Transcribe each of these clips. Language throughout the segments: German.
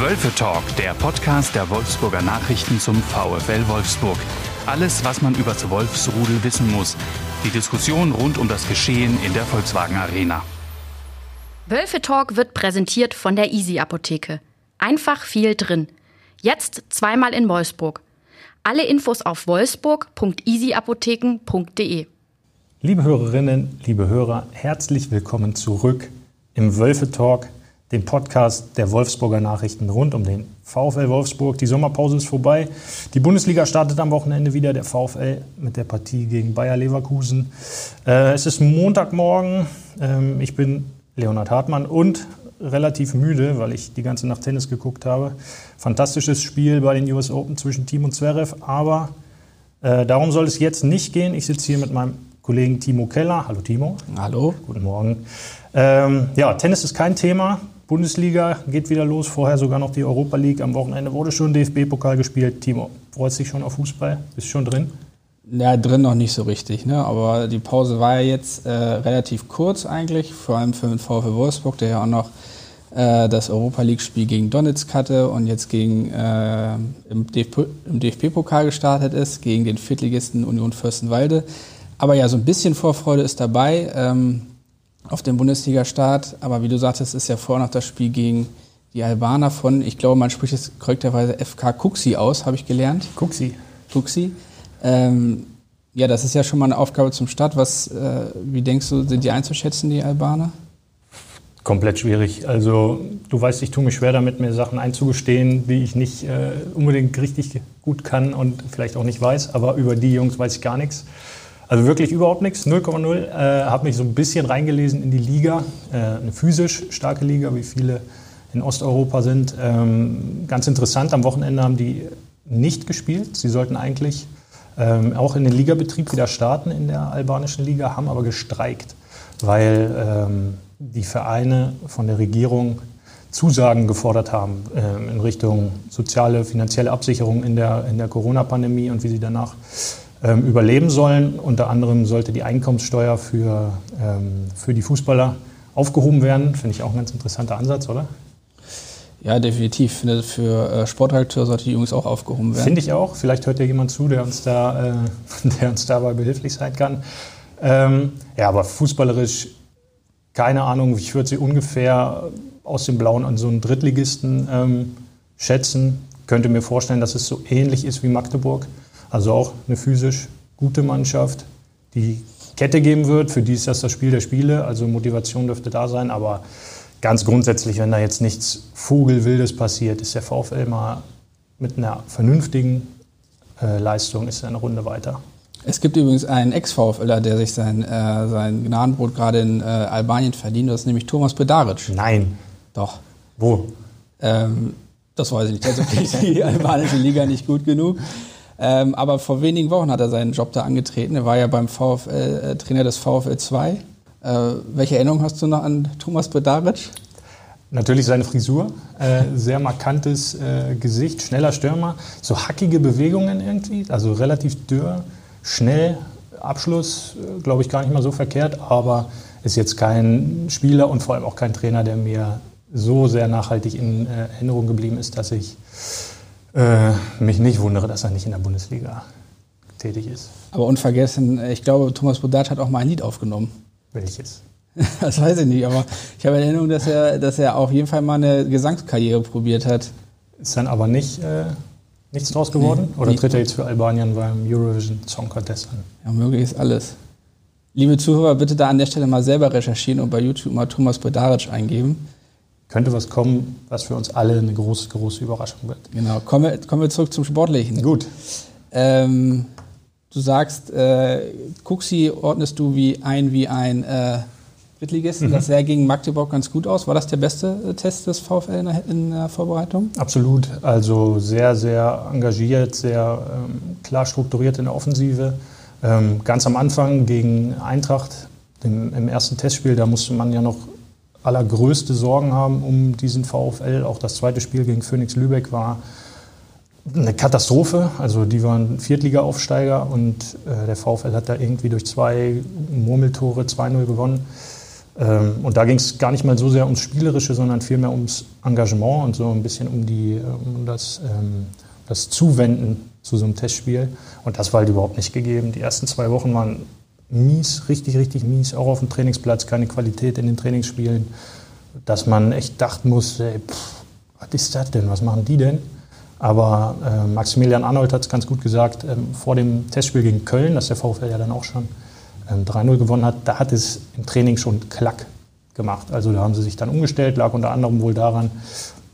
Wölfe Talk, der Podcast der Wolfsburger Nachrichten zum VfL Wolfsburg. Alles, was man über das Wolfsrudel wissen muss. Die Diskussion rund um das Geschehen in der Volkswagen Arena. Wölfe Talk wird präsentiert von der Easy Apotheke. Einfach viel drin. Jetzt zweimal in Wolfsburg. Alle Infos auf wolfsburg.easyapotheken.de. Liebe Hörerinnen, liebe Hörer, herzlich willkommen zurück im Wölfe Talk, dem Podcast der Wolfsburger Nachrichten rund um den VfL Wolfsburg. Die Sommerpause ist vorbei. Die Bundesliga startet am Wochenende wieder. Der VfL mit der Partie gegen Bayer Leverkusen. Äh, es ist Montagmorgen. Ähm, ich bin Leonhard Hartmann und relativ müde, weil ich die ganze Nacht Tennis geguckt habe. Fantastisches Spiel bei den US Open zwischen Team und Zverev, aber äh, darum soll es jetzt nicht gehen. Ich sitze hier mit meinem Kollegen Timo Keller. Hallo Timo. Hallo. Guten Morgen. Ähm, ja, Tennis ist kein Thema. Bundesliga geht wieder los, vorher sogar noch die Europa League. Am Wochenende wurde schon DFB-Pokal gespielt. Timo, freust dich schon auf Fußball? Bist schon drin? Ja, drin noch nicht so richtig, ne? aber die Pause war ja jetzt äh, relativ kurz eigentlich, vor allem für den VfL Wolfsburg, der ja auch noch äh, das Europa League-Spiel gegen Donetsk hatte und jetzt gegen, äh, im DFB-Pokal gestartet ist, gegen den Viertligisten Union Fürstenwalde. Aber ja, so ein bisschen Vorfreude ist dabei ähm, auf den Bundesliga-Start. Aber wie du sagtest, ist ja vor noch das Spiel gegen die Albaner von, ich glaube, man spricht es korrekterweise FK Kuxi aus, habe ich gelernt. Kuxi. Kuxi. Ähm, ja, das ist ja schon mal eine Aufgabe zum Start. Was, äh, wie denkst du, sind die einzuschätzen, die Albaner? Komplett schwierig. Also du weißt, ich tue mich schwer damit, mir Sachen einzugestehen, die ich nicht äh, unbedingt richtig gut kann und vielleicht auch nicht weiß. Aber über die Jungs weiß ich gar nichts. Also wirklich überhaupt nichts, 0,0. Äh, habe mich so ein bisschen reingelesen in die Liga, äh, eine physisch starke Liga, wie viele in Osteuropa sind. Ähm, ganz interessant, am Wochenende haben die nicht gespielt. Sie sollten eigentlich ähm, auch in den Ligabetrieb wieder starten in der albanischen Liga, haben aber gestreikt, weil ähm, die Vereine von der Regierung Zusagen gefordert haben ähm, in Richtung soziale, finanzielle Absicherung in der, in der Corona-Pandemie und wie sie danach ähm, überleben sollen. Unter anderem sollte die Einkommenssteuer für, ähm, für die Fußballer aufgehoben werden. Finde ich auch ein ganz interessanter Ansatz, oder? Ja, definitiv. Finde, für äh, Sportredakteur sollte die Jungs auch aufgehoben werden. Finde ich auch. Vielleicht hört ja jemand zu, der uns, da, äh, der uns dabei behilflich sein kann. Ähm, ja, aber fußballerisch, keine Ahnung, ich würde sie ungefähr aus dem Blauen an so einen Drittligisten ähm, schätzen. Könnte mir vorstellen, dass es so ähnlich ist wie Magdeburg. Also auch eine physisch gute Mannschaft, die Kette geben wird. Für die ist das das Spiel der Spiele. Also Motivation dürfte da sein. Aber ganz grundsätzlich, wenn da jetzt nichts Vogelwildes passiert, ist der VfL mal mit einer vernünftigen äh, Leistung ist eine Runde weiter. Es gibt übrigens einen Ex-VfLer, der sich sein, äh, sein Gnadenbrot gerade in äh, Albanien verdient. Das ist nämlich Thomas Bedaric. Nein. Doch. Wo? Ähm, das weiß ich nicht. Also die albanische Liga nicht gut genug. Ähm, aber vor wenigen Wochen hat er seinen Job da angetreten. Er war ja beim VfL, äh, Trainer des VfL 2. Äh, welche Erinnerung hast du noch an Thomas Bedaric? Natürlich seine Frisur, äh, sehr markantes äh, Gesicht, schneller Stürmer, so hackige Bewegungen irgendwie, also relativ dürr, schnell, Abschluss, äh, glaube ich, gar nicht mal so verkehrt, aber ist jetzt kein Spieler und vor allem auch kein Trainer, der mir so sehr nachhaltig in äh, Erinnerung geblieben ist, dass ich äh, mich nicht wundere, dass er nicht in der Bundesliga tätig ist. Aber unvergessen, ich glaube, Thomas Bodat hat auch mal ein Lied aufgenommen. Welches? Das weiß ich nicht, aber ich habe in Erinnerung, dass er, dass er auf jeden Fall mal eine Gesangskarriere probiert hat. Ist dann aber nicht äh, nichts draus geworden? Nee, Oder tritt er jetzt für Albanien beim Eurovision Song Contest an? Ja, möglich ist alles. Liebe Zuhörer, bitte da an der Stelle mal selber recherchieren und bei YouTube mal Thomas Bedaric eingeben. Könnte was kommen, was für uns alle eine große, große Überraschung wird. Genau. Kommen wir, kommen wir zurück zum Sportlichen. Gut. Ähm, du sagst, äh, Kuxi ordnest du wie ein wie ein äh, Drittligisten. Mhm. Das sah gegen Magdeburg ganz gut aus. War das der beste äh, Test des VfL in der, in der Vorbereitung? Absolut. Also sehr, sehr engagiert, sehr ähm, klar strukturiert in der Offensive. Ähm, ganz am Anfang gegen Eintracht, im, im ersten Testspiel, da musste man ja noch allergrößte Sorgen haben um diesen VfL. Auch das zweite Spiel gegen Phoenix Lübeck war eine Katastrophe. Also die waren Viertliga-Aufsteiger und äh, der VfL hat da irgendwie durch zwei Murmeltore 2-0 gewonnen. Ähm, und da ging es gar nicht mal so sehr ums Spielerische, sondern vielmehr ums Engagement und so ein bisschen um, die, äh, um das, ähm, das Zuwenden zu so einem Testspiel. Und das war halt überhaupt nicht gegeben. Die ersten zwei Wochen waren mies, richtig, richtig mies, auch auf dem Trainingsplatz, keine Qualität in den Trainingsspielen, dass man echt dachten muss, ey, pff, was ist das denn, was machen die denn? Aber äh, Maximilian Arnold hat es ganz gut gesagt, ähm, vor dem Testspiel gegen Köln, das der VfL ja dann auch schon 3-0 ähm, gewonnen hat, da hat es im Training schon Klack gemacht. Also da haben sie sich dann umgestellt, lag unter anderem wohl daran,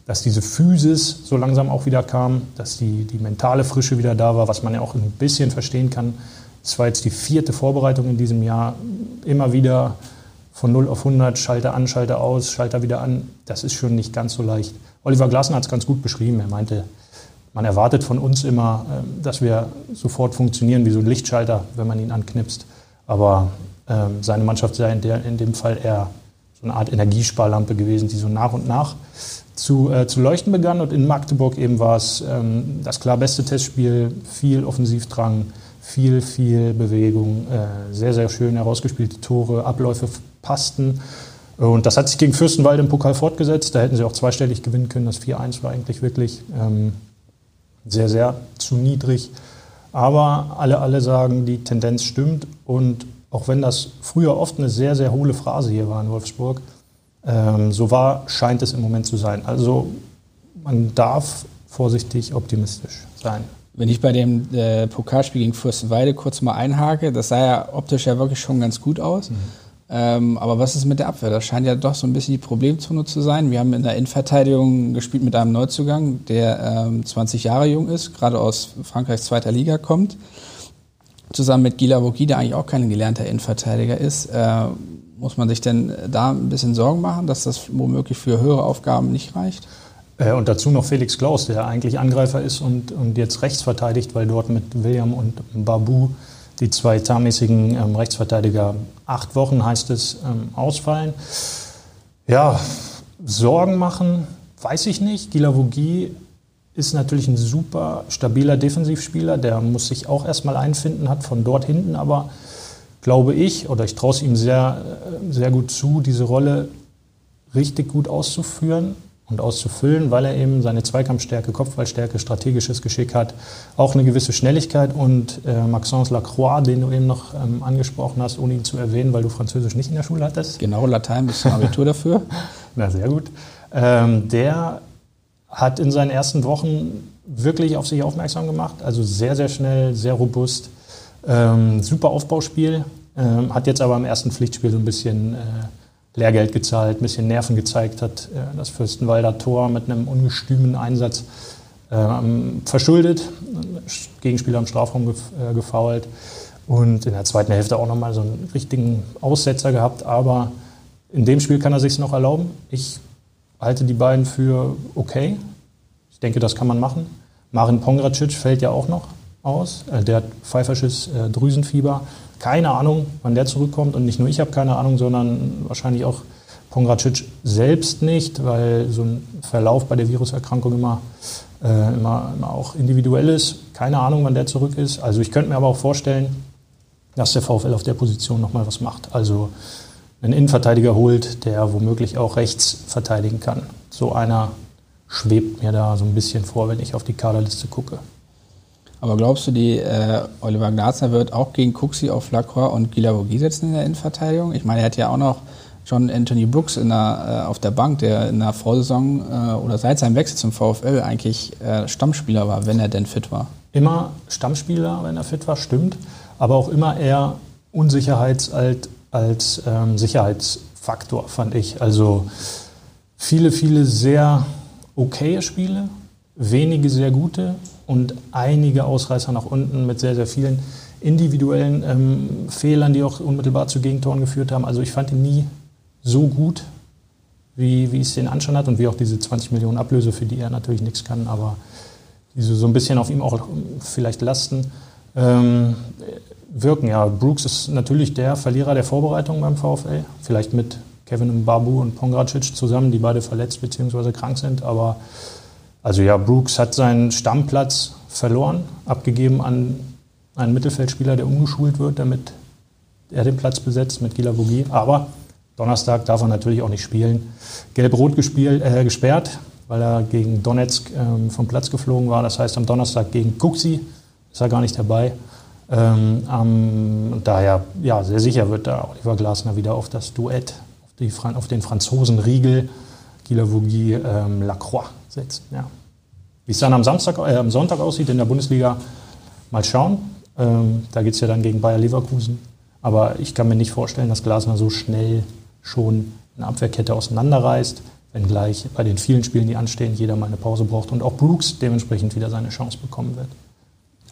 dass diese Physis so langsam auch wieder kam, dass die, die mentale Frische wieder da war, was man ja auch ein bisschen verstehen kann. Es war jetzt die vierte Vorbereitung in diesem Jahr, immer wieder von 0 auf 100, Schalter an, Schalter aus, Schalter wieder an. Das ist schon nicht ganz so leicht. Oliver Glasner hat es ganz gut beschrieben. Er meinte, man erwartet von uns immer, ähm, dass wir sofort funktionieren wie so ein Lichtschalter, wenn man ihn anknipst. Aber ähm, seine Mannschaft sei in, dem Fall eher so eine Art Energiesparlampe gewesen, die so nach und nach zu, äh, zu leuchten begann. Und in Magdeburg eben war es ähm, das klar beste Testspiel, viel Offensivdrang, viel, viel Bewegung, äh, sehr, sehr schön herausgespielte Tore, Abläufe passten. Und das hat sich gegen Fürstenwalde im Pokal fortgesetzt. Da hätten sie auch zweistellig gewinnen können. Das 4-1 war eigentlich wirklich ähm, sehr, sehr zu niedrig. Aber alle, alle sagen, die Tendenz stimmt. Und auch wenn das früher oft eine sehr, sehr hohle Phrase hier war in Wolfsburg, ähm, so wahr scheint es im Moment zu sein. Also man darf vorsichtig optimistisch sein. Wenn ich bei dem äh, Pokalspiel gegen Fürstenweide kurz mal einhake, das sah ja optisch ja wirklich schon ganz gut aus. Mhm. Ähm, aber was ist mit der Abwehr? Das scheint ja doch so ein bisschen die Problemzone zu sein. Wir haben in der Innenverteidigung gespielt mit einem Neuzugang, der ähm, 20 Jahre jung ist, gerade aus Frankreichs zweiter Liga kommt. Zusammen mit Gila Vogi, der eigentlich auch kein gelernter Innenverteidiger ist. Äh, muss man sich denn da ein bisschen Sorgen machen, dass das womöglich für höhere Aufgaben nicht reicht? Äh, und dazu noch Felix Klaus, der eigentlich Angreifer ist und, und jetzt rechts verteidigt, weil dort mit William und Babu die zwei etatmäßigen ähm, Rechtsverteidiger acht Wochen, heißt es, ähm, ausfallen. Ja, Sorgen machen, weiß ich nicht. Gilavogi ist natürlich ein super stabiler Defensivspieler, der muss sich auch erstmal einfinden, hat von dort hinten aber, glaube ich, oder ich traue es ihm sehr, äh, sehr gut zu, diese Rolle richtig gut auszuführen und auszufüllen, weil er eben seine Zweikampfstärke, Kopfballstärke, strategisches Geschick hat, auch eine gewisse Schnelligkeit und äh, Maxence Lacroix, den du eben noch ähm, angesprochen hast, ohne ihn zu erwähnen, weil du Französisch nicht in der Schule hattest. Genau, Latein bis zum Abitur dafür. Na, sehr gut. Ähm, der hat in seinen ersten Wochen wirklich auf sich aufmerksam gemacht, also sehr, sehr schnell, sehr robust, ähm, super Aufbauspiel, ähm, hat jetzt aber im ersten Pflichtspiel so ein bisschen... Äh, Lehrgeld gezahlt, ein bisschen Nerven gezeigt hat, äh, das Fürstenwalder Tor mit einem ungestümen Einsatz ähm, verschuldet, Gegenspieler im Strafraum äh, gefault und in der zweiten Hälfte auch nochmal so einen richtigen Aussetzer gehabt, aber in dem Spiel kann er sich noch erlauben. Ich halte die beiden für okay. Ich denke, das kann man machen. Marin Pongracic fällt ja auch noch aus. Äh, der hat pfeifersches äh, Drüsenfieber keine Ahnung, wann der zurückkommt. Und nicht nur ich habe keine Ahnung, sondern wahrscheinlich auch Pongracic selbst nicht, weil so ein Verlauf bei der Viruserkrankung immer, äh, immer, immer auch individuell ist. Keine Ahnung, wann der zurück ist. Also ich könnte mir aber auch vorstellen, dass der VfL auf der Position nochmal was macht. Also einen Innenverteidiger holt, der womöglich auch rechts verteidigen kann. So einer schwebt mir da so ein bisschen vor, wenn ich auf die Kaderliste gucke. Aber glaubst du, die äh, Oliver Glasner wird auch gegen Cooksey auf Lacroix und Gilavogi setzen in der Innenverteidigung? Ich meine, er hat ja auch noch John Anthony Brooks der, äh, auf der Bank, der in der Vorsaison äh, oder seit seinem Wechsel zum VfL eigentlich äh, Stammspieler war, wenn er denn fit war. Immer Stammspieler, wenn er fit war, stimmt. Aber auch immer eher Unsicherheits als, als ähm, Sicherheitsfaktor, fand ich. Also viele, viele sehr okaye Spiele, wenige sehr gute und einige Ausreißer nach unten mit sehr, sehr vielen individuellen ähm, Fehlern, die auch unmittelbar zu Gegentoren geführt haben. Also ich fand ihn nie so gut, wie, wie es den Anschein hat und wie auch diese 20 Millionen Ablöse, für die er natürlich nichts kann, aber die so, ein bisschen auf ihm auch vielleicht lasten, ähm, wirken. Ja, Brooks ist natürlich der Verlierer der Vorbereitung beim VfL, vielleicht mit Kevin Babu und Pongracic zusammen, die beide verletzt bzw. krank sind, aber also ja, Brooks hat seinen Stammplatz verloren, abgegeben an einen Mittelfeldspieler, der umgeschult wird, damit er den Platz besetzt mit Gila Bogi. Aber Donnerstag darf er natürlich auch nicht spielen. Gelb-Rot äh, gesperrt, weil er gegen Donetsk ähm, vom Platz geflogen war. Das heißt, am Donnerstag gegen Kuxi ist er gar nicht dabei. Ähm, ähm, daher, ja, sehr sicher wird da Oliver Glasner wieder auf das Duett, auf, die, auf den Franzosen Riegel, Guilavogui, ähm, Lacroix setzen. Ja. Wie es dann am, Samstag, äh, am Sonntag aussieht in der Bundesliga, mal schauen. Ähm, da geht es ja dann gegen Bayer Leverkusen. Aber ich kann mir nicht vorstellen, dass Glasner so schnell schon eine Abwehrkette auseinanderreißt, wenngleich bei den vielen Spielen, die anstehen, jeder mal eine Pause braucht und auch Brooks dementsprechend wieder seine Chance bekommen wird.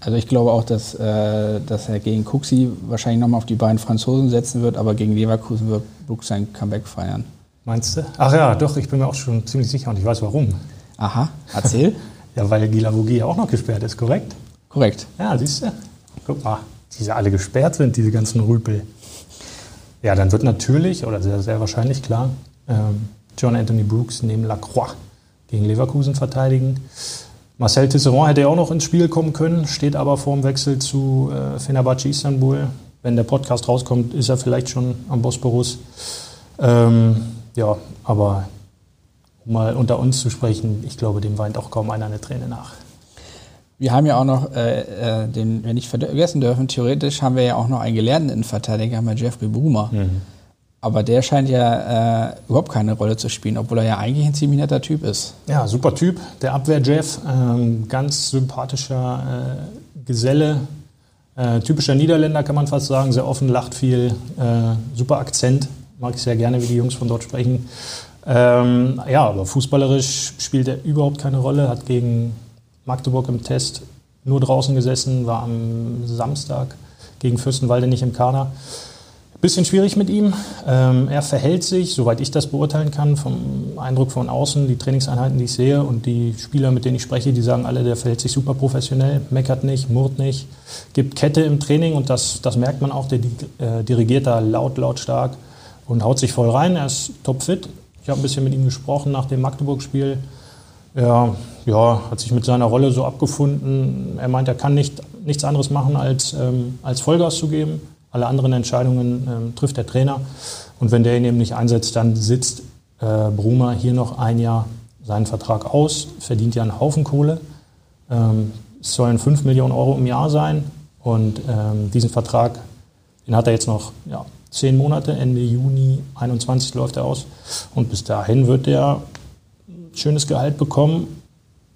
Also ich glaube auch, dass, äh, dass er gegen Kuxi wahrscheinlich nochmal auf die beiden Franzosen setzen wird, aber gegen Leverkusen wird Brooks sein Comeback feiern. Meinst du? Ach ja, doch, ich bin mir auch schon ziemlich sicher und ich weiß warum. Aha, erzähl. ja, weil Gilavogi auch noch gesperrt ist, korrekt? Korrekt. Ja, siehst du? Guck mal, die alle gesperrt sind, diese ganzen Rüpel. Ja, dann wird natürlich, oder sehr, sehr wahrscheinlich klar, ähm, John Anthony Brooks neben Lacroix gegen Leverkusen verteidigen. Marcel Tisserand hätte ja auch noch ins Spiel kommen können, steht aber vor dem Wechsel zu äh, Fenerbahce Istanbul. Wenn der Podcast rauskommt, ist er vielleicht schon am Bosporus. Ähm, ja, aber um mal unter uns zu sprechen, ich glaube, dem weint auch kaum einer eine Träne nach. Wir haben ja auch noch, äh, äh, den wir nicht vergessen dürfen, theoretisch haben wir ja auch noch einen gelernten Innenverteidiger, wir Jeffrey Brumer. Mhm. Aber der scheint ja äh, überhaupt keine Rolle zu spielen, obwohl er ja eigentlich ein ziemlich netter Typ ist. Ja, super Typ. Der Abwehr-Jeff, ähm, ganz sympathischer äh, Geselle, äh, typischer Niederländer kann man fast sagen, sehr offen, lacht viel, äh, super Akzent, mag ich sehr gerne, wie die Jungs von dort sprechen. Ähm, ja, aber fußballerisch spielt er überhaupt keine Rolle, hat gegen Magdeburg im Test nur draußen gesessen, war am Samstag gegen Fürstenwalde nicht im Kader. Bisschen schwierig mit ihm. Ähm, er verhält sich, soweit ich das beurteilen kann, vom Eindruck von außen, die Trainingseinheiten, die ich sehe und die Spieler, mit denen ich spreche, die sagen alle, der verhält sich super professionell, meckert nicht, murrt nicht, gibt Kette im Training und das, das merkt man auch, der äh, dirigiert da laut, laut stark und haut sich voll rein. Er ist topfit. Ich habe ein bisschen mit ihm gesprochen nach dem Magdeburg-Spiel. Er ja, hat sich mit seiner Rolle so abgefunden. Er meint, er kann nicht, nichts anderes machen, als, ähm, als Vollgas zu geben alle anderen Entscheidungen ähm, trifft der Trainer. Und wenn der ihn eben nicht einsetzt, dann sitzt äh, Brumer hier noch ein Jahr seinen Vertrag aus, verdient ja einen Haufen Kohle. Ähm, es sollen 5 Millionen Euro im Jahr sein. Und ähm, diesen Vertrag, den hat er jetzt noch ja, zehn Monate, Ende Juni 21 läuft er aus. Und bis dahin wird er ein schönes Gehalt bekommen,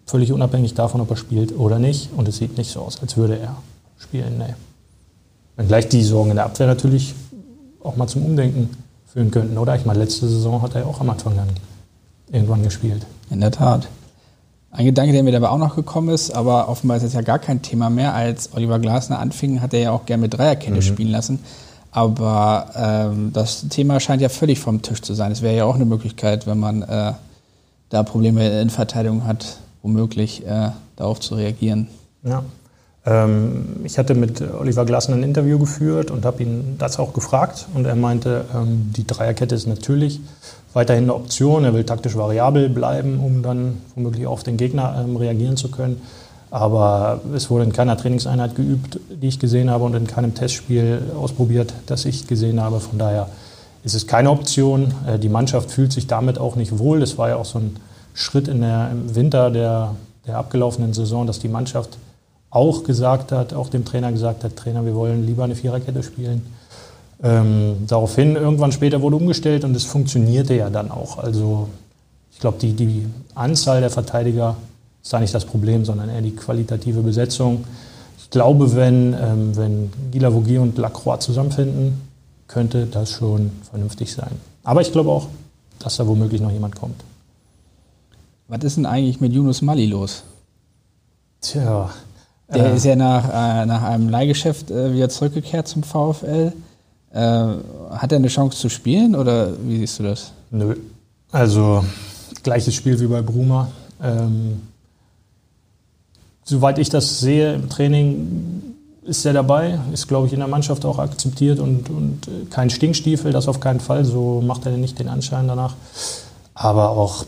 völlig unabhängig davon, ob er spielt oder nicht. Und es sieht nicht so aus, als würde er spielen. Nee. Wenngleich die Sorgen in der Abwehr natürlich auch mal zum Umdenken führen könnten, oder? Ich meine, letzte Saison hat er ja auch am Anfang dann irgendwann gespielt. In der Tat. Ein Gedanke, der mir dabei auch noch gekommen ist, aber offenbar ist das ja gar kein Thema mehr. Als Oliver Glasner anfing, hat er ja auch gerne mit Dreierkette mhm. spielen lassen. Aber ähm, das Thema scheint ja völlig vom Tisch zu sein. Es wäre ja auch eine Möglichkeit, wenn man äh, da Probleme in Verteidigung hat, womöglich äh, darauf zu reagieren. Ja, ähm, ich hatte mit Oliver Glassen ein Interview geführt und habe ihn das auch gefragt. Und er meinte, ähm, die Dreierkette ist natürlich weiterhin eine Option. Er will taktisch variabel bleiben, um dann womöglich auf den Gegner ähm, reagieren zu können. Aber es wurde in keiner Trainingseinheit geübt, die ich gesehen habe, und in keinem Testspiel ausprobiert, das ich gesehen habe. Von daher ist es keine Option. Äh, die Mannschaft fühlt sich damit auch nicht wohl. Das war ja auch so ein Schritt in der, im Winter der, der abgelaufenen Saison, dass die Mannschaft auch gesagt hat, auch dem Trainer gesagt hat, Trainer, wir wollen lieber eine Viererkette spielen. Ähm, daraufhin, irgendwann später wurde umgestellt und es funktionierte ja dann auch. Also ich glaube, die, die Anzahl der Verteidiger ist da nicht das Problem, sondern eher die qualitative Besetzung. Ich glaube, wenn, ähm, wenn Gila Vogier und Lacroix zusammenfinden, könnte das schon vernünftig sein. Aber ich glaube auch, dass da womöglich noch jemand kommt. Was ist denn eigentlich mit Yunus Mali los? Tja, der äh, ist ja nach, äh, nach einem Leihgeschäft äh, wieder zurückgekehrt zum VfL. Äh, hat er eine Chance zu spielen oder wie siehst du das? Nö. Also gleiches Spiel wie bei Bruma. Ähm, soweit ich das sehe im Training, ist er dabei, ist, glaube ich, in der Mannschaft auch akzeptiert und, und äh, kein Stinkstiefel, das auf keinen Fall. So macht er nicht den Anschein danach. Aber auch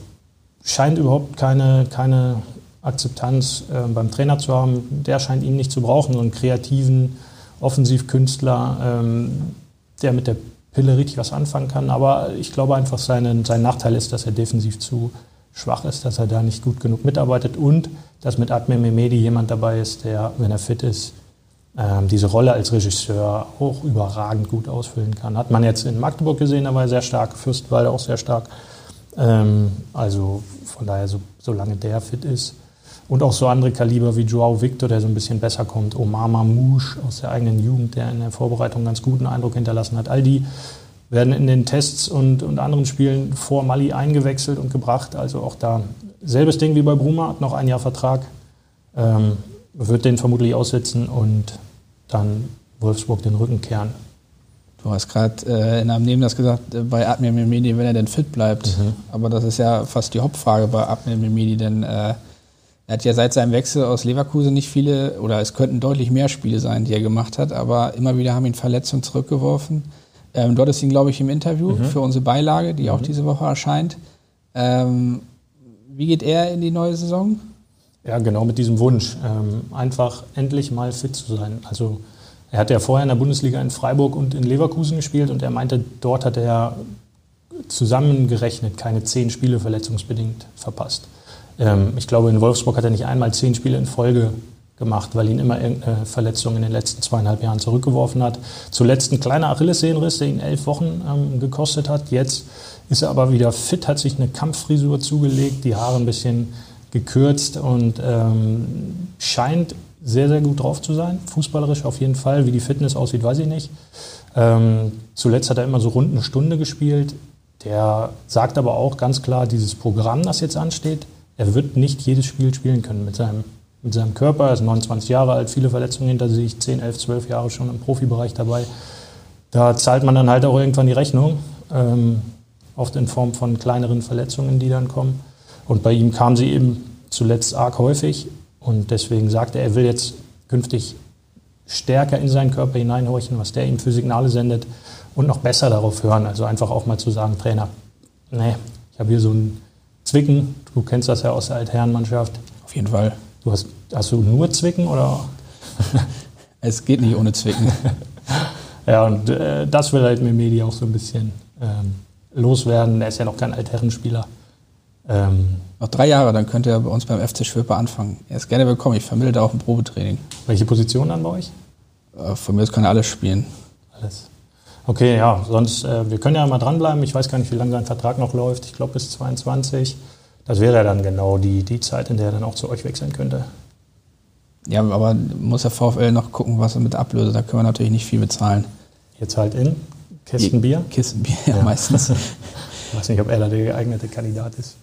scheint überhaupt keine, keine Akzeptanz äh, beim Trainer zu haben. Der scheint ihn nicht zu brauchen, so einen kreativen Offensivkünstler, ähm, der mit der Pille richtig was anfangen kann. Aber ich glaube einfach, seine, sein Nachteil ist, dass er defensiv zu schwach ist, dass er da nicht gut genug mitarbeitet und dass mit Admir Mehmedi jemand dabei ist, der, wenn er fit ist, ähm, diese Rolle als Regisseur auch überragend gut ausfüllen kann. Hat man jetzt in Magdeburg gesehen, da war er sehr stark, Fürstenwalde auch sehr stark. Ähm, also von daher, so, solange der fit ist. Und auch so andere Kaliber wie Joao Victor, der so ein bisschen besser kommt, Omar Mamouche aus der eigenen Jugend, der in der Vorbereitung ganz guten Eindruck hinterlassen hat. All die werden in den Tests und, und anderen Spielen vor Mali eingewechselt und gebracht. Also auch da selbes Ding wie bei Bruma, hat noch ein Jahr Vertrag, ähm, wird den vermutlich aussitzen und dann Wolfsburg den Rücken kehren. Du hast gerade äh, in einem Neben das gesagt, äh, bei Admir Mimidi, wenn er denn fit bleibt. Mhm. Aber das ist ja fast die Hauptfrage bei Admir Mimidi, denn äh, er hat ja seit seinem Wechsel aus Leverkusen nicht viele, oder es könnten deutlich mehr Spiele sein, die er gemacht hat, aber immer wieder haben ihn Verletzungen zurückgeworfen. Ähm, dort ist ihn, glaube ich, im Interview mhm. für unsere Beilage, die mhm. auch diese Woche erscheint. Ähm, wie geht er in die neue Saison? Ja, genau mit diesem Wunsch, ähm, einfach endlich mal fit zu sein. Also er hat ja vorher in der Bundesliga in Freiburg und in Leverkusen gespielt und er meinte, dort hat er zusammengerechnet keine zehn Spiele verletzungsbedingt verpasst. Ähm, ich glaube, in Wolfsburg hat er nicht einmal zehn Spiele in Folge gemacht, weil ihn immer irgendeine Verletzung in den letzten zweieinhalb Jahren zurückgeworfen hat. Zuletzt ein kleiner Achillessehnenriss, der ihn elf Wochen ähm, gekostet hat. Jetzt ist er aber wieder fit, hat sich eine Kampffrisur zugelegt, die Haare ein bisschen gekürzt und ähm, scheint sehr, sehr gut drauf zu sein. Fußballerisch auf jeden Fall. Wie die Fitness aussieht, weiß ich nicht. Ähm, zuletzt hat er immer so rund eine Stunde gespielt. Der sagt aber auch ganz klar, dieses Programm, das jetzt ansteht, er wird nicht jedes Spiel spielen können mit seinem, mit seinem Körper. Er ist 29 Jahre alt, viele Verletzungen hinter sich, 10, 11, 12 Jahre schon im Profibereich dabei. Da zahlt man dann halt auch irgendwann die Rechnung, ähm, oft in Form von kleineren Verletzungen, die dann kommen. Und bei ihm kam sie eben zuletzt arg häufig. Und deswegen sagt er, er will jetzt künftig stärker in seinen Körper hineinhorchen, was der ihm für Signale sendet und noch besser darauf hören. Also einfach auch mal zu sagen, Trainer, nee, ich habe hier so ein Zwicken, du kennst das ja aus der Altherrenmannschaft. Auf jeden Fall. Du hast, hast du nur Zwicken oder? es geht nicht ohne Zwicken. ja, und äh, das will halt mit Medi auch so ein bisschen ähm, loswerden. Er ist ja noch kein Altherrenspieler. Ähm, noch drei Jahre, dann könnte er bei uns beim FC Schwöpe anfangen. Er ist gerne willkommen. Ich vermittle da auch ein Probetraining. Welche Position dann bei euch? Äh, von mir aus kann er alles spielen. Alles. Okay, ja, sonst, äh, wir können ja mal dranbleiben. Ich weiß gar nicht, wie lange sein Vertrag noch läuft. Ich glaube bis 22. Das wäre ja dann genau die, die Zeit, in der er dann auch zu euch wechseln könnte. Ja, aber muss der VfL noch gucken, was er mit ablöst. Da können wir natürlich nicht viel bezahlen. Jetzt halt in Kisten Bier? Kisten Bier, ja, ja. meistens. Ich weiß nicht, ob er da der geeignete Kandidat ist.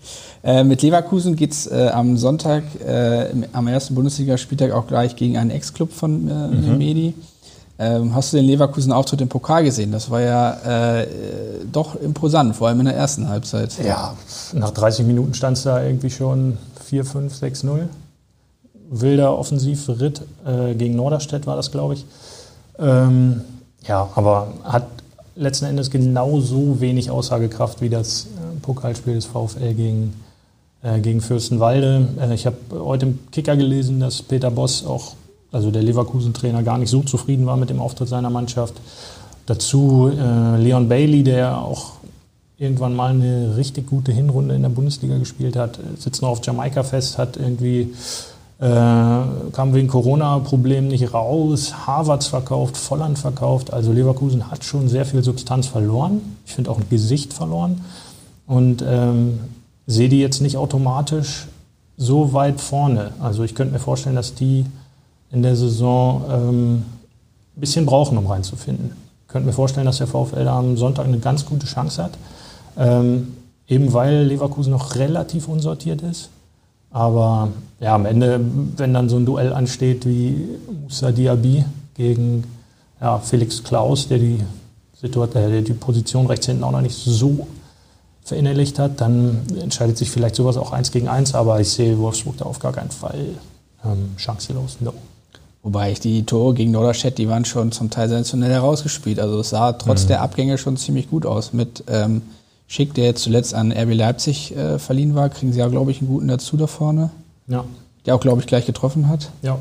Äh, mit Leverkusen geht es äh, am Sonntag, äh, am ersten Bundesligaspieltag auch gleich gegen einen Ex-Club von äh, mhm. Medi. Ähm, hast du den Leverkusen-Auftritt im Pokal gesehen? Das war ja äh, doch imposant, vor allem in der ersten Halbzeit. Ja, nach 30 Minuten stand es da irgendwie schon 4, 5, 6, 0. Wilder Offensivritt äh, gegen Norderstedt war das, glaube ich. Ähm, ja, aber hat letzten Endes genauso wenig Aussagekraft wie das äh, Pokalspiel des VfL gegen, äh, gegen Fürstenwalde. Äh, ich habe heute im Kicker gelesen, dass Peter Boss auch, also der Leverkusen-Trainer, gar nicht so zufrieden war mit dem Auftritt seiner Mannschaft. Dazu äh, Leon Bailey, der auch irgendwann mal eine richtig gute Hinrunde in der Bundesliga gespielt hat, sitzt noch auf Jamaika fest, hat irgendwie äh, kam wegen Corona-Problemen nicht raus, Harvards verkauft, Volland verkauft. Also Leverkusen hat schon sehr viel Substanz verloren. Ich finde auch ein Gesicht verloren. Und ähm, sehe die jetzt nicht automatisch so weit vorne. Also ich könnte mir vorstellen, dass die in der Saison ähm, ein bisschen brauchen, um reinzufinden. Ich könnte mir vorstellen, dass der VfL da am Sonntag eine ganz gute Chance hat. Ähm, eben weil Leverkusen noch relativ unsortiert ist. Aber ja, am Ende, wenn dann so ein Duell ansteht wie Musa Diaby gegen ja, Felix Klaus, der die, Situation, der die Position rechts hinten auch noch nicht so verinnerlicht hat, dann entscheidet sich vielleicht sowas auch eins gegen eins. Aber ich sehe Wolfsburg da auf gar keinen Fall ähm, chancenlos. No. Wobei ich die Tore gegen Norderstedt, die waren schon zum Teil sensationell herausgespielt. Also es sah trotz mhm. der Abgänge schon ziemlich gut aus mit ähm, Schick, der jetzt zuletzt an RB Leipzig äh, verliehen war, kriegen sie ja, glaube ich, einen guten dazu da vorne. Ja. Der auch, glaube ich, gleich getroffen hat. Ja.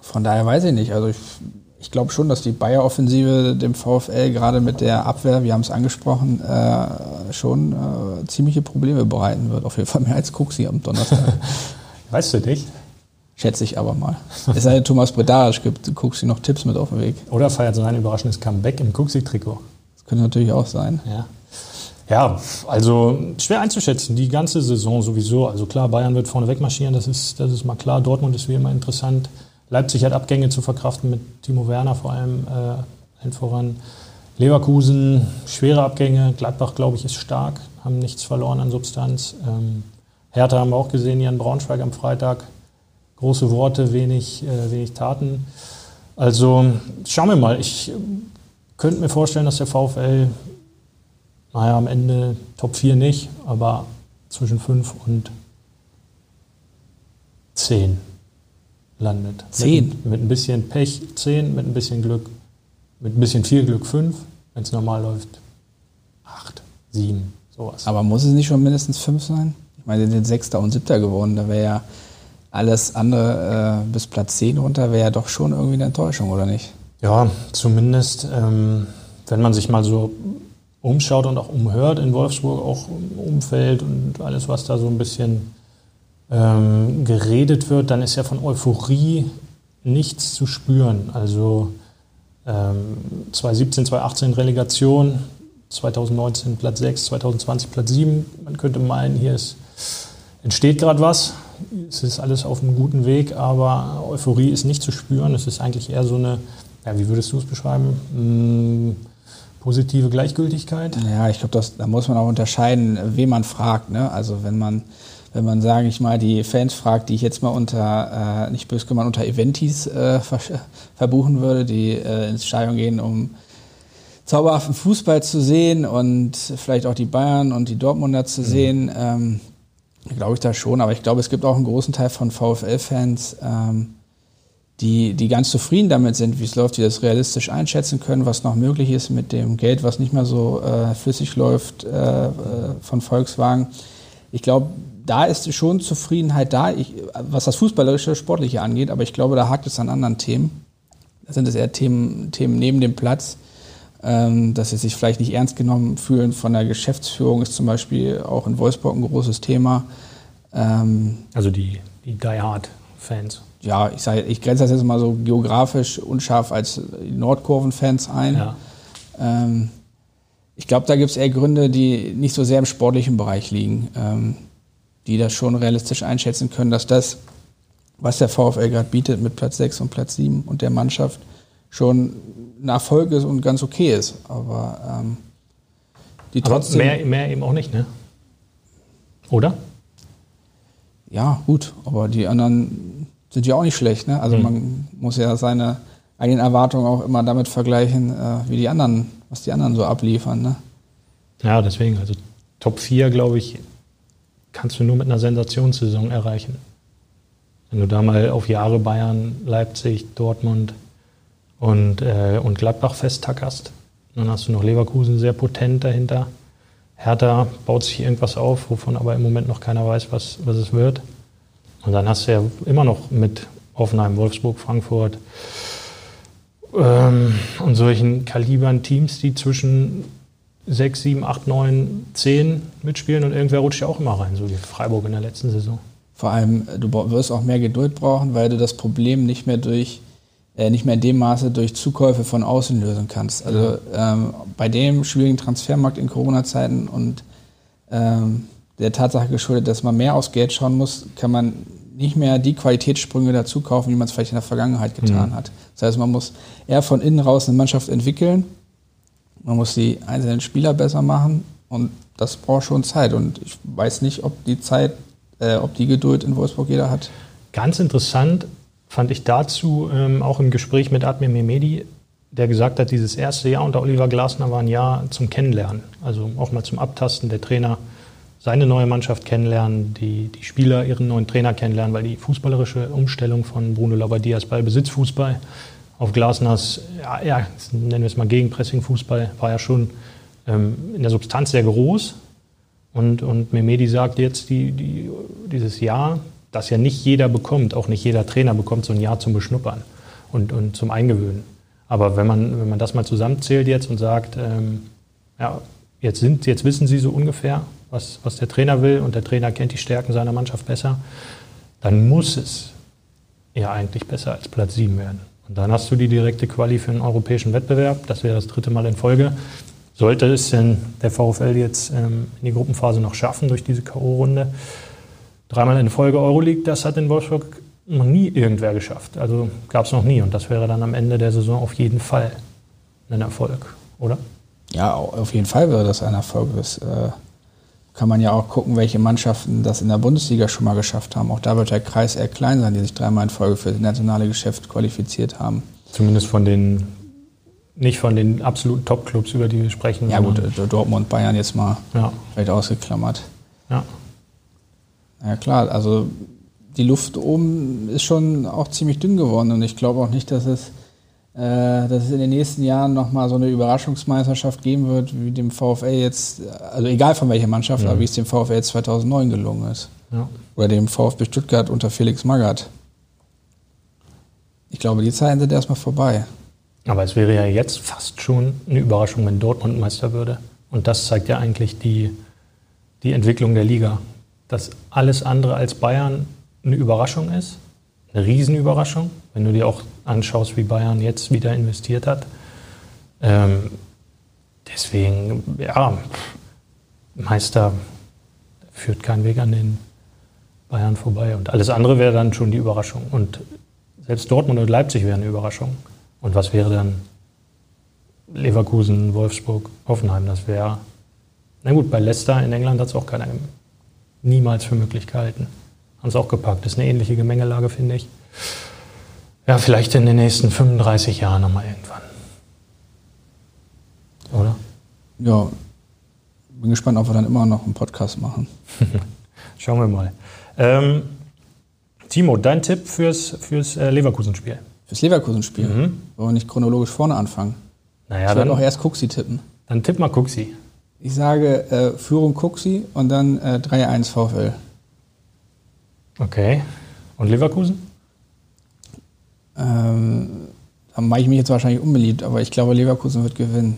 Von daher weiß ich nicht. Also ich, ich glaube schon, dass die Bayer-Offensive dem VfL gerade mit der Abwehr, wir haben es angesprochen, äh, schon äh, ziemliche Probleme bereiten wird. Auf jeden Fall mehr als Kuxi am Donnerstag. weißt du nicht? Schätze ich aber mal. Es sei denn, Thomas Bredarisch gibt Kuxi noch Tipps mit auf den Weg. Oder feiert so ein überraschendes Comeback im Kuxi-Trikot. Das könnte natürlich auch sein. Ja. Ja, also schwer einzuschätzen, die ganze Saison sowieso. Also klar, Bayern wird vorne wegmarschieren, das ist, das ist mal klar. Dortmund ist wie immer interessant. Leipzig hat Abgänge zu verkraften mit Timo Werner vor allem äh, voran. Leverkusen, schwere Abgänge. Gladbach, glaube ich, ist stark, haben nichts verloren an Substanz. Ähm, Hertha haben wir auch gesehen, Jan Braunschweig am Freitag. Große Worte, wenig, äh, wenig Taten. Also schauen wir mal. Ich könnte mir vorstellen, dass der VfL, naja, am Ende Top 4 nicht, aber zwischen 5 und 10 landet. Zehn? Mit, mit, ein bisschen Pech zehn, mit ein bisschen Glück, mit ein bisschen viel Glück fünf, wenn es normal läuft acht, sieben, sowas. Aber muss es nicht schon mindestens fünf sein? Ich meine, sind Sechster und Siebter geworden, da wäre ja alles andere äh, bis Platz 10 runter, wäre ja doch schon irgendwie eine Enttäuschung, oder nicht? Ja, zumindest, ähm, wenn man sich mal so umschaut und auch umhört in Wolfsburg, auch im Umfeld und alles, was da so ein bisschen ähm, geredet wird, dann ist ja von Euphorie nichts zu spüren. Also ähm, 2017, 2018 Relegation, 2019 Platz 6, 2020 Platz 7. Man könnte meinen, hier ist, entsteht gerade was. Es ist alles auf einem guten Weg, aber Euphorie ist nicht zu spüren. Es ist eigentlich eher so eine, ja, wie würdest du es beschreiben? Hm, positive Gleichgültigkeit? Ja, ich glaube, da muss man auch unterscheiden, wen man fragt. Ne? Also wenn man wenn man, sage ich mal, die Fans fragt, die ich jetzt mal unter, äh, nicht böse gemeint, unter Eventis äh, verbuchen würde, die äh, ins Stadion gehen, um zauberhaften Fußball zu sehen und vielleicht auch die Bayern und die Dortmunder zu mhm. sehen, ähm, glaube ich da schon. Aber ich glaube, es gibt auch einen großen Teil von VfL-Fans, ähm, die, die ganz zufrieden damit sind, wie es läuft, die das realistisch einschätzen können, was noch möglich ist mit dem Geld, was nicht mehr so äh, flüssig läuft äh, äh, von Volkswagen. Ich glaube, da ist schon Zufriedenheit da, ich, was das Fußballerische, Sportliche angeht, aber ich glaube, da hakt es an anderen Themen. Da sind es eher Themen, Themen neben dem Platz, ähm, dass sie sich vielleicht nicht ernst genommen fühlen von der Geschäftsführung, ist zum Beispiel auch in Wolfsburg ein großes Thema. Ähm, also die, die Die Hard-Fans. Ja, ich, sage, ich grenze das jetzt mal so geografisch unscharf als Nordkurven-Fans ein. Ja. Ähm, ich glaube, da gibt es eher Gründe, die nicht so sehr im sportlichen Bereich liegen. Ähm, die das schon realistisch einschätzen können, dass das, was der VfL gerade bietet mit Platz 6 und Platz 7 und der Mannschaft, schon ein Erfolg ist und ganz okay ist. Aber ähm, die trotzdem. Aber mehr, mehr eben auch nicht, ne? Oder? Ja, gut, aber die anderen sind ja auch nicht schlecht, ne? Also mhm. man muss ja seine eigenen Erwartungen auch immer damit vergleichen, äh, wie die anderen, was die anderen so abliefern, ne? Ja, deswegen, also Top 4, glaube ich, kannst du nur mit einer Sensationssaison erreichen. Wenn du da mal auf Jahre Bayern, Leipzig, Dortmund und, äh, und Gladbach festtackerst, dann hast du noch Leverkusen sehr potent dahinter. Hertha baut sich irgendwas auf, wovon aber im Moment noch keiner weiß, was, was es wird. Und dann hast du ja immer noch mit Offenheim, Wolfsburg, Frankfurt ähm, und solchen Kalibern Teams, die zwischen 6, 7, 8, 9, 10 mitspielen und irgendwer rutscht ja auch immer rein, so wie Freiburg in der letzten Saison. Vor allem, du wirst auch mehr Geduld brauchen, weil du das Problem nicht mehr durch äh, nicht mehr in dem Maße durch Zukäufe von außen lösen kannst. Also ähm, bei dem schwierigen Transfermarkt in Corona-Zeiten und ähm, der Tatsache geschuldet, dass man mehr aufs Geld schauen muss, kann man nicht mehr die Qualitätssprünge dazu kaufen, wie man es vielleicht in der Vergangenheit getan mhm. hat. Das heißt, man muss eher von innen raus eine Mannschaft entwickeln man muss die einzelnen Spieler besser machen und das braucht schon Zeit. Und ich weiß nicht, ob die Zeit, äh, ob die Geduld in Wolfsburg jeder hat. Ganz interessant fand ich dazu ähm, auch im Gespräch mit Admir Mehmedi, der gesagt hat, dieses erste Jahr unter Oliver Glasner war ein Jahr zum Kennenlernen. Also auch mal zum Abtasten der Trainer seine neue Mannschaft kennenlernen, die, die Spieler ihren neuen Trainer kennenlernen, weil die fußballerische Umstellung von Bruno Labbadia bei Besitzfußball auf Glasners, ja, ja, nennen wir es mal Gegenpressing-Fußball, war ja schon ähm, in der Substanz sehr groß. Und, und Memedi sagt jetzt, die, die, dieses Jahr, das ja nicht jeder bekommt, auch nicht jeder Trainer bekommt so ein Jahr zum Beschnuppern und, und zum Eingewöhnen. Aber wenn man, wenn man das mal zusammenzählt jetzt und sagt, ähm, ja, jetzt, sind, jetzt wissen Sie so ungefähr, was, was der Trainer will und der Trainer kennt die Stärken seiner Mannschaft besser, dann muss es ja eigentlich besser als Platz 7 werden. Und dann hast du die direkte Quali für einen europäischen Wettbewerb. Das wäre das dritte Mal in Folge. Sollte es denn der VfL jetzt ähm, in die Gruppenphase noch schaffen durch diese K.O.-Runde, dreimal in Folge Euroleague, das hat in Wolfsburg noch nie irgendwer geschafft. Also gab es noch nie. Und das wäre dann am Ende der Saison auf jeden Fall ein Erfolg, oder? Ja, auf jeden Fall wäre das ein Erfolg. Das äh, kann man ja auch gucken, welche Mannschaften das in der Bundesliga schon mal geschafft haben. Auch da wird der Kreis eher klein sein, die sich dreimal in Folge für das nationale Geschäft qualifiziert haben. Zumindest von den, nicht von den absoluten Top-Clubs, über die wir sprechen. Ja gut, Dortmund, Bayern jetzt mal ja. vielleicht ausgeklammert. Ja. Ja klar, also die Luft oben ist schon auch ziemlich dünn geworden und ich glaube auch nicht, dass es, äh, dass es in den nächsten Jahren nochmal so eine Überraschungsmeisterschaft geben wird, wie dem VfL jetzt, also egal von welcher Mannschaft, ja. aber wie es dem VfL jetzt 2009 gelungen ist. Ja. Oder dem VfB Stuttgart unter Felix Magath. Ich glaube, die Zeiten sind erstmal vorbei. Aber es wäre ja jetzt fast schon eine Überraschung, wenn Dortmund Meister würde. Und das zeigt ja eigentlich die, die Entwicklung der Liga. Dass alles andere als Bayern eine Überraschung ist, eine Riesenüberraschung, wenn du dir auch anschaust, wie Bayern jetzt wieder investiert hat. Ähm, deswegen, ja, Meister führt kein Weg an den Bayern vorbei. Und alles andere wäre dann schon die Überraschung. Und selbst Dortmund und Leipzig wären eine Überraschung. Und was wäre dann Leverkusen, Wolfsburg, Hoffenheim? Das wäre, na gut, bei Leicester in England hat es auch keiner niemals für möglich gehalten haben es auch gepackt. Das ist eine ähnliche Gemengelage, finde ich. Ja, vielleicht in den nächsten 35 Jahren nochmal irgendwann. Oder? Ja, bin gespannt, ob wir dann immer noch einen Podcast machen. Schauen wir mal. Ähm, Timo, dein Tipp fürs, fürs äh, Leverkusen-Spiel? Fürs Leverkusen-Spiel? Mhm. Wollen wir nicht chronologisch vorne anfangen? Naja, ich werde auch erst Kuxi tippen. Dann tipp mal Kuxi. Ich sage äh, Führung Kuxi und dann äh, 3-1 VfL. Okay. Und Leverkusen? Ähm, da mache ich mich jetzt wahrscheinlich unbeliebt, aber ich glaube, Leverkusen wird gewinnen.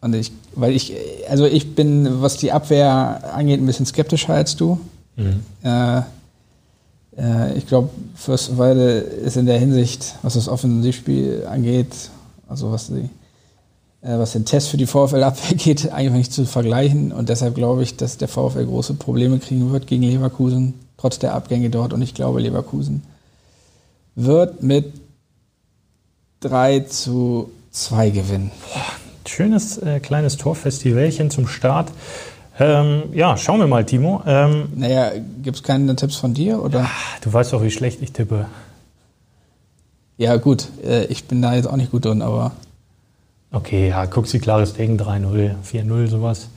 Und ich, weil ich, also ich bin, was die Abwehr angeht, ein bisschen skeptischer als du. Mhm. Äh, äh, ich glaube, Fürstenwalde ist in der Hinsicht, was das Offensivspiel angeht, also was die äh, was den Test für die VfL-Abwehr geht, eigentlich nicht zu vergleichen. Und deshalb glaube ich, dass der VfL große Probleme kriegen wird gegen Leverkusen, trotz der Abgänge dort. Und ich glaube, Leverkusen wird mit 3 zu 2 gewinnen. Schönes äh, kleines Torfestivalchen zum Start. Ähm, ja, schauen wir mal, Timo. Ähm, naja, gibt es keine Tipps von dir? Oder? Ja, du weißt doch, wie schlecht ich tippe. Ja, gut, äh, ich bin da jetzt auch nicht gut drin, aber. Okay, ja, Kuxi, klares Ding, 3-0, 4-0, sowas.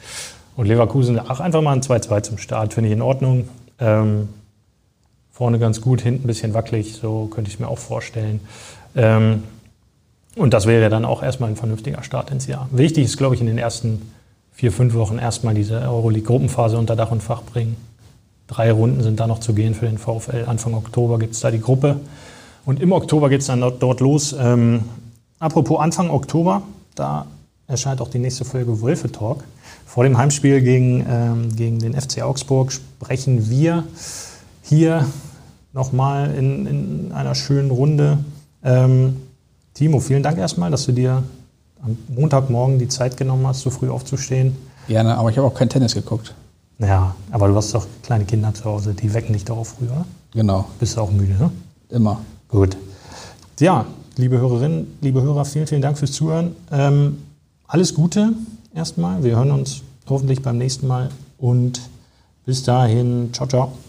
Und Leverkusen, ach, einfach mal ein 2-2 zum Start, finde ich in Ordnung. Ähm, vorne ganz gut, hinten ein bisschen wackelig, so könnte ich es mir auch vorstellen. Ähm, und das wäre dann auch erstmal ein vernünftiger Start ins Jahr. Wichtig ist, glaube ich, in den ersten vier, fünf Wochen erstmal diese Euroleague-Gruppenphase unter Dach und Fach bringen. Drei Runden sind da noch zu gehen für den VfL. Anfang Oktober gibt es da die Gruppe. Und im Oktober geht es dann dort los. Ähm, apropos Anfang Oktober, da erscheint auch die nächste Folge Wölfe Talk. Vor dem Heimspiel gegen, ähm, gegen den FC Augsburg sprechen wir hier nochmal in, in einer schönen Runde. Ähm, Timo, vielen Dank erstmal, dass du dir am Montagmorgen die Zeit genommen hast, so früh aufzustehen. Gerne, aber ich habe auch kein Tennis geguckt. Ja, aber du hast doch kleine Kinder zu Hause, die wecken dich darauf früher. Genau. Bist du auch müde, ne? Immer. Gut. Ja, liebe Hörerinnen, liebe Hörer, vielen, vielen Dank fürs Zuhören. Ähm, alles Gute erstmal. Wir hören uns hoffentlich beim nächsten Mal und bis dahin, ciao, ciao.